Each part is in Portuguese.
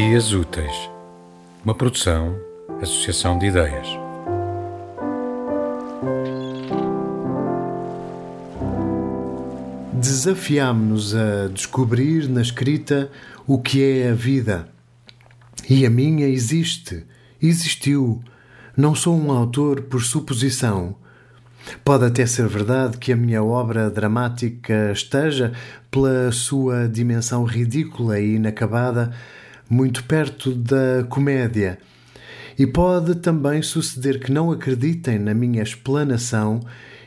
Dias Úteis, uma produção, associação de ideias. Desafiámo-nos a descobrir na escrita o que é a vida. E a minha existe, existiu. Não sou um autor por suposição. Pode até ser verdade que a minha obra dramática esteja, pela sua dimensão ridícula e inacabada, muito perto da comédia. E pode também suceder que não acreditem na minha explanação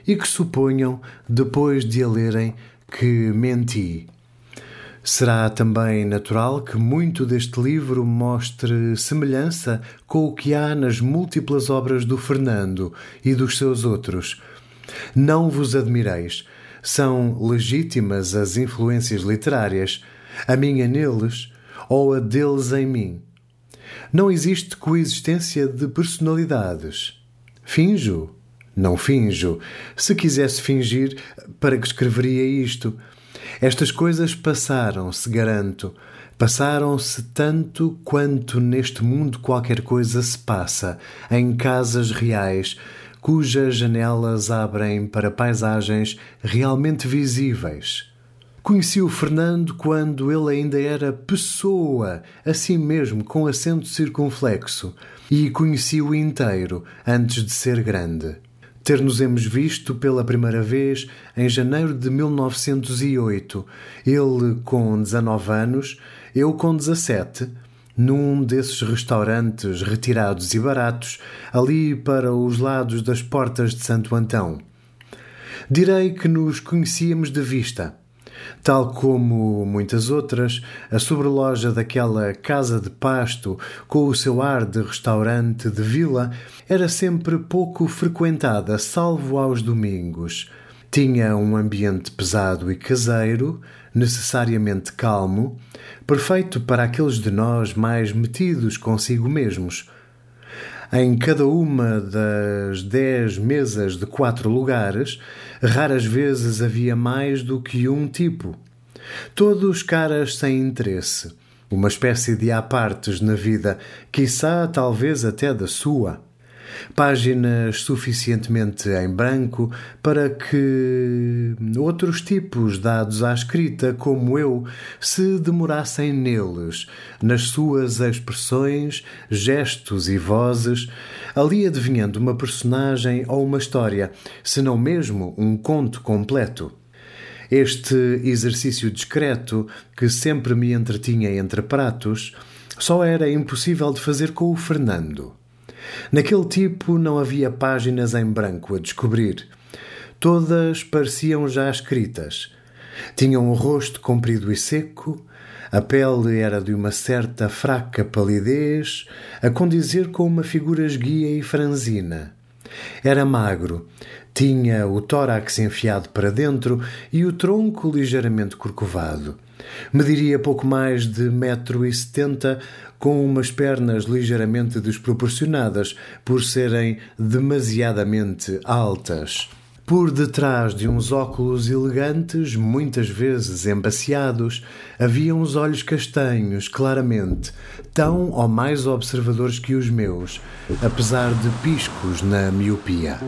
e que suponham, depois de a lerem, que menti. Será também natural que muito deste livro mostre semelhança com o que há nas múltiplas obras do Fernando e dos seus outros. Não vos admireis, são legítimas as influências literárias, a minha neles ou a deles em mim. Não existe coexistência de personalidades. Finjo? Não finjo. Se quisesse fingir, para que escreveria isto? Estas coisas passaram-se, garanto. Passaram-se tanto quanto neste mundo qualquer coisa se passa, em casas reais, cujas janelas abrem para paisagens realmente visíveis. Conheci o Fernando quando ele ainda era pessoa, assim mesmo, com acento circunflexo, e conheci-o inteiro antes de ser grande. Ter-nos-emos visto pela primeira vez em janeiro de 1908, ele com 19 anos, eu com 17, num desses restaurantes retirados e baratos, ali para os lados das portas de Santo Antão. Direi que nos conhecíamos de vista Tal como muitas outras, a sobreloja daquela casa de pasto, com o seu ar de restaurante de vila, era sempre pouco frequentada, salvo aos domingos. Tinha um ambiente pesado e caseiro, necessariamente calmo, perfeito para aqueles de nós mais metidos consigo mesmos. Em cada uma das dez mesas de quatro lugares, raras vezes havia mais do que um tipo. Todos caras sem interesse, uma espécie de apartes na vida, quiçá talvez até da sua páginas suficientemente em branco para que outros tipos dados à escrita, como eu, se demorassem neles, nas suas expressões, gestos e vozes, ali adivinhando uma personagem ou uma história, se não mesmo um conto completo. Este exercício discreto, que sempre me entretinha entre pratos, só era impossível de fazer com o Fernando. Naquele tipo não havia páginas em branco a descobrir. Todas pareciam já escritas. Tinham o rosto comprido e seco, a pele era de uma certa fraca palidez, a condizer com uma figura esguia e franzina. Era magro, tinha o tórax enfiado para dentro e o tronco ligeiramente corcovado. Mediria pouco mais de metro e setenta, com umas pernas ligeiramente desproporcionadas por serem demasiadamente altas. Por detrás de uns óculos elegantes, muitas vezes embaciados, havia uns olhos castanhos, claramente, tão ou mais observadores que os meus, apesar de piscos na miopia.